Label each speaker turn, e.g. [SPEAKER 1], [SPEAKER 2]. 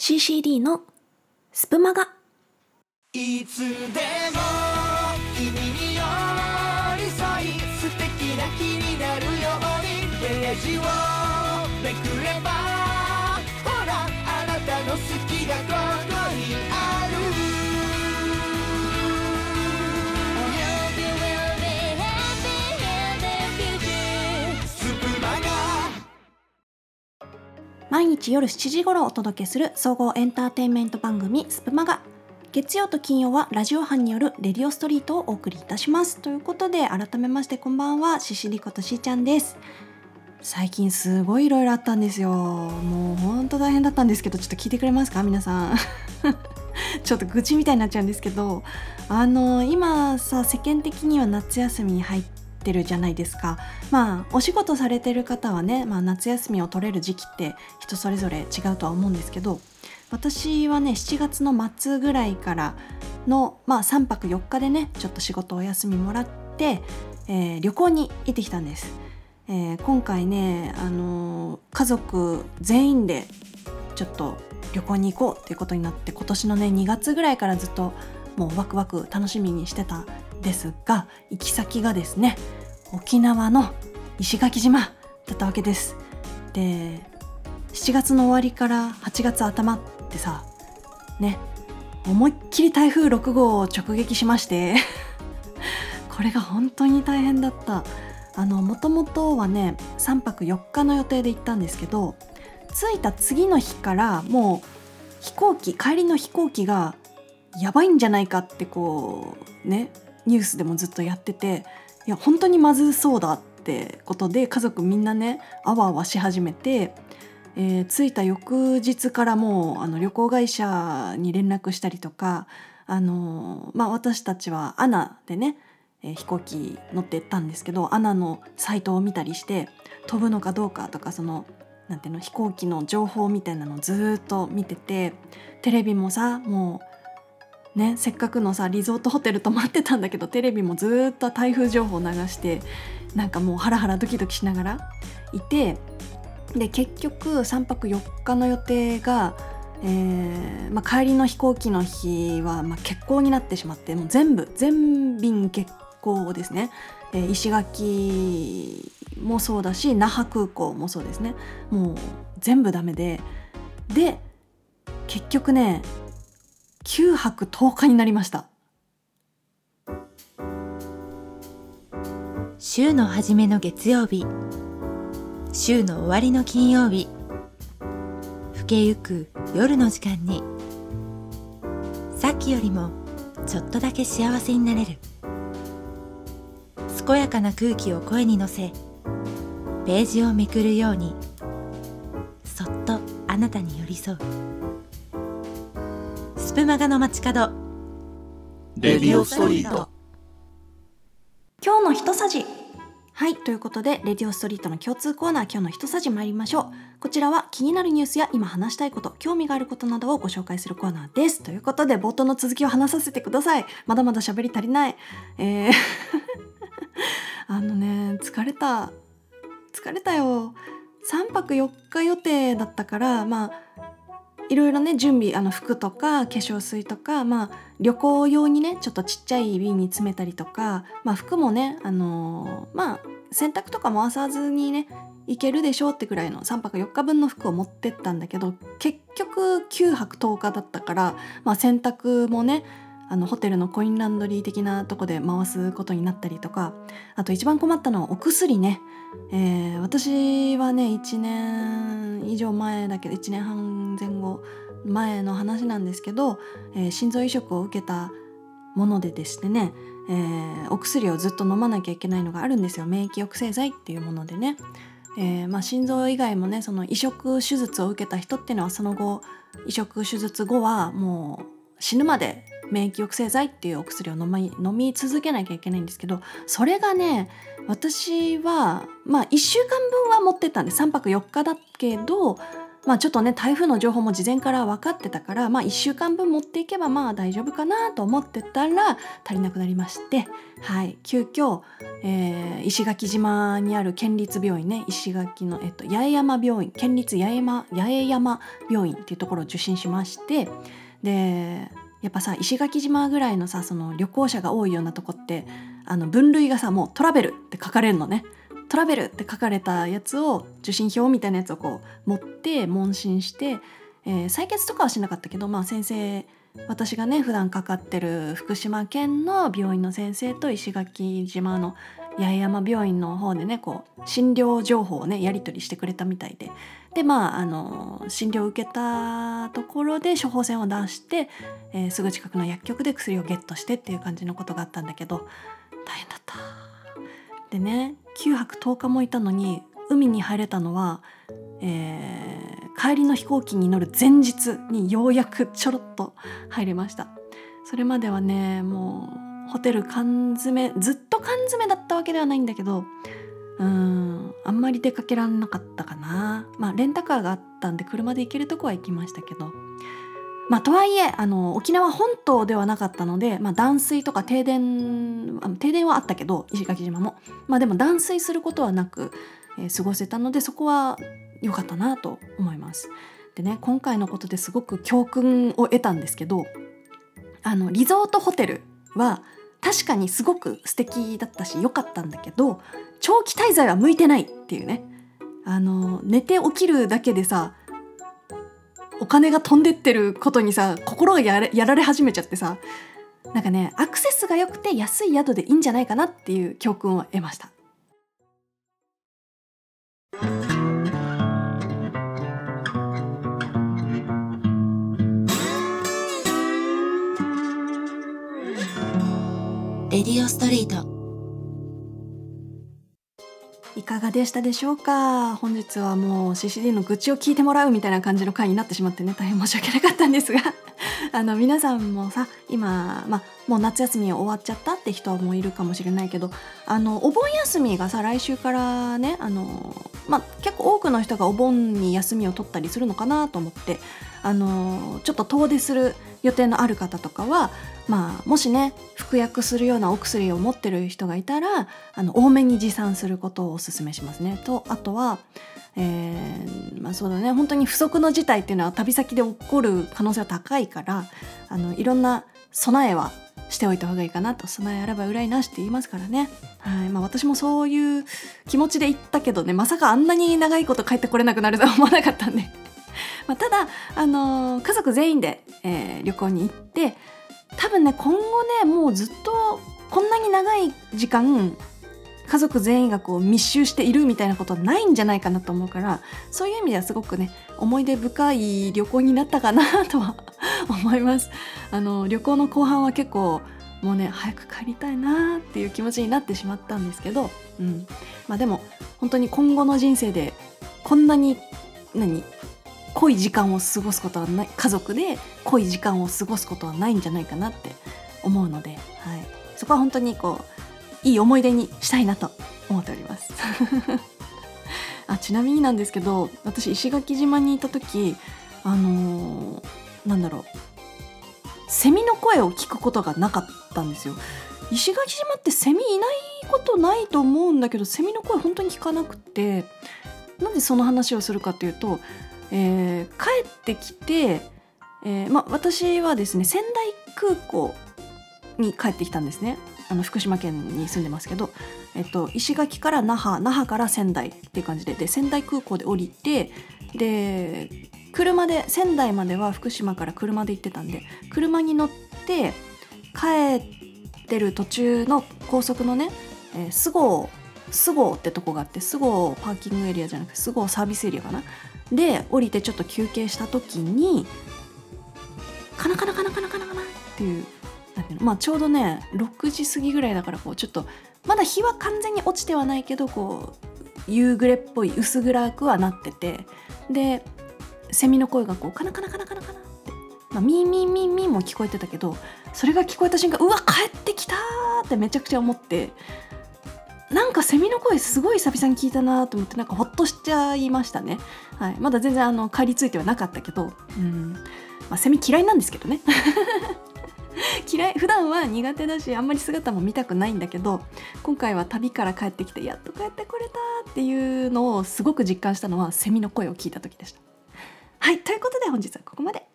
[SPEAKER 1] CCD のスプマガ。
[SPEAKER 2] いつでも君に寄り添い素敵な気になるようにページをめくればほらあなたの好きがここにある。
[SPEAKER 1] 毎日夜7時頃お届けする総合エンターテインメント番組スプマガ。月曜と金曜はラジオ班によるレディオストリートをお送りいたします。ということで改めましてこんばんはししりことしーちゃんです。最近すごいいろいろあったんですよ。もうほんと大変だったんですけどちょっと聞いてくれますか？皆さん。ちょっと愚痴みたいになっちゃうんですけど。あの今さ世間的には夏休みに入ってるじゃないですか。まあお仕事されてる方はね、まあ、夏休みを取れる時期って人それぞれ違うとは思うんですけど私はね7月の末ぐらいからの、まあ、3泊4日でねちょっと仕事お休みもらって、えー旅行に行ってきたんです、えー今回ね、あのー家族全員でちょっと旅行に行こうっていうことになって今年のね2月ぐらいからずっともうワクワク楽しみにしてたですが行き先がですね沖縄の石垣島だったわけです。で7月の終わりから8月頭ってさね思いっきり台風6号を直撃しまして これが本当に大変だった。あのもともとはね3泊4日の予定で行ったんですけど着いた次の日からもう飛行機帰りの飛行機がやばいんじゃないかってこうねニュースでもずっとやってていや本当にまずそうだってことで家族みんなねあわあわし始めて、えー着いた翌日からもうあの旅行会社に連絡したりとかあのまあ私たちはアナでね、え飛行機乗ってったんですけどアナのサイトを見たりして飛ぶのかどうかとかそのなんていうの飛行機の情報みたいなのをずっと見ててテレビもさもうねせっかくのさリゾートホテル泊まってたんだけどテレビもずっと台風情報流してなんかもうハラハラドキドキしながらいてで結局3泊4日の予定が、えーまあ、帰りの飛行機の日は、まあ、欠航になってしまってもう全部全便欠航ですね、えー石垣もそうだし那覇空港もそうですね。もう全部ダメで。で結局ね9泊10日になりました。
[SPEAKER 3] 週の初めの月曜日。週の終わりの金曜日。更けゆく夜の時間に。さっきよりもちょっとだけ幸せになれる。健やかな空気を声に乗せページをめくるようにそっとあなたに寄り添う。スプマガの街角。
[SPEAKER 2] レディオストリート。
[SPEAKER 1] 今日の一さじ。はいということでレディオストリートの共通コーナー今日の一さじ参りましょう。こちらは気になるニュースや今話したいこと興味があることなどをご紹介するコーナーです。ということで冒頭の続きを話させてください。まだまだ喋り足りない。えー。あのね疲れた。疲れたよ。3泊4日予定だったからまあいろいろね準備あの服とか化粧水とかまあ旅行用にねちょっとちっちゃい瓶に詰めたりとかまあ服もねあのーまあ洗濯とか回さずにねいけるでしょうってくらいの3泊4日分の服を持ってったんだけど結局9泊10日だったから、まあ、洗濯もねあのホテルのコインランドリー的なとこで回すことになったりとかあと一番困ったのはお薬ね、えー私はね1年以上前だけど1年半前後前の話なんですけど、えー心臓移植を受けたものででしてね、えーお薬をずっと飲まなきゃいけないのがあるんですよ。免疫抑制剤っていうものでね、えーまあ、心臓以外もねその移植手術を受けた人っていうのはその後移植手術後はもう死ぬまで免疫抑制剤っていうお薬を飲み飲み続けなきゃいけないんですけどそれがね私はまあ1週間分は持ってったんで3泊4日だけどまあちょっとね台風の情報も事前から分かってたからまあ1週間分持っていけばまあ大丈夫かなと思ってたら足りなくなりましてはい。急遽、えー石垣島にある県立病院ね石垣の、えっと、八重山病院県立八重山八重山病院っていうところを受診しましてでやっぱさ石垣島ぐらいのさその旅行者が多いようなとこってあの分類がさもうトラベルって書かれるのね。トラベルって書かれたやつを受診票みたいなやつをこう持って問診して、えー採血とかはしなかったけど、まあ、先生私がね普段かかってる福島県の病院の先生と石垣島の八重山病院の方でねこう診療情報をねやり取りしてくれたみたいで。でまああの診療を受けたところで処方箋を出して、えーすぐ近くの薬局で薬をゲットしてっていう感じのことがあったんだけど大変だった。でね9泊10日もいたのに海に入れたのは、えー帰りの飛行機に乗る前日にようやくちょろっと入れましたそれまではねもうホテル缶詰ずっと缶詰だったわけではないんだけどうん。あんまり出かけらんなかったかな。まあレンタカーがあったんで車で行けるとこは行きましたけど。まあとはいえあの沖縄本島ではなかったので、まあ、断水とか停電停電はあったけど石垣島も。まあでも断水することはなく、えー過ごせたのでそこは良かったなと思います。でね今回のことですごく教訓を得たんですけどあのリゾートホテルは確かにすごく素敵だったし良かったんだけど長期滞在は向いてないっていうねあの寝て起きるだけでさお金が飛んでってることにさ心がやられ始めちゃってさなんかねアクセスが良くて安い宿でいいんじゃないかなっていう教訓を得ました。
[SPEAKER 3] レディオストリート。
[SPEAKER 1] いかがでしたでしょうか？本日はもう CCD の愚痴を聞いてもらうみたいな感じの回になってしまってね大変申し訳なかったんですが。あの皆さんもさ今、まあ、もう夏休み終わっちゃったって人もいるかもしれないけどあのお盆休みがさ来週からねあの、まあ、結構多くの人がお盆に休みを取ったりするのかなと思ってあのちょっと遠出する予定のある方とかは、まあ、もしね服薬するようなお薬を持ってる人がいたらあの多めに持参することをお勧めしますね。とあとは、えーまあ、そうだね本当に不測の事態っていうのは旅先で起こる可能性は高いからあのいろんな備えはしておいた方がいいかなと備えあれば憂いなしって言いますからね、はいまあ、私もそういう気持ちで行ったけどねまさかあんなに長いこと帰ってこれなくなるとは思わなかったんで。まあ、ただ、あのー家族全員で、えー旅行に行って多分ね今後ねもうずっとこんなに長い時間家族全員がこう密集しているみたいなことはないんじゃないかなと思うからそういう意味ではすごくね思い出深い旅行になったかなとは思います。あの旅行の後半は結構もうね早く帰りたいなっていう気持ちになってしまったんですけど、うん、まあでも本当に今後の人生でこんなに何？濃い時間を過ごすことはない家族で濃い時間を過ごすことはないんじゃないかなって思うので、はい、そこは本当にこういい思い出にしたいなと思っております。あちなみになんですけど私石垣島にいた時あのーなんだろうセミの声を聞くことがなかったんですよ。石垣島ってセミいないことないと思うんだけどセミの声本当に聞かなくてなんでその話をするかというと、えー帰ってきて、えーまあ、私はですね仙台空港に帰ってきたんですね。あの福島県に住んでますけど、えっと、石垣から那覇那覇から仙台っていう感じで。で仙台空港で降りてで車で仙台までは福島から車で行ってたんで車に乗って帰ってる途中の高速のね、えー、菅生菅生ってとこがあって菅生パーキングエリアじゃなくて菅生サービスエリアかな。で降りてちょっと休憩した時にカナカナカナカナカナカナっていうなんていうの。まあちょうどね6時過ぎぐらいだからこうちょっとまだ日は完全に落ちてはないけどこう夕暮れっぽい薄暗くはなっててでセミの声がこうカナカナカナカナカナって、まあ、ミーミーミーミーも聞こえてたけどそれが聞こえた瞬間うわ帰ってきたってめちゃくちゃ思ってなんかセミの声すごい久々に聞いたなと思ってなんかほっとしちゃいましたね、はい、まだ全然あの帰りついてはなかったけど、うん。まあ、セミ嫌いなんですけどね。嫌い普段は苦手だしあんまり姿も見たくないんだけど今回は旅から帰ってきてやっと帰ってこれたっていうのをすごく実感したのはセミの声を聞いた時でした。はいということで本日はここまで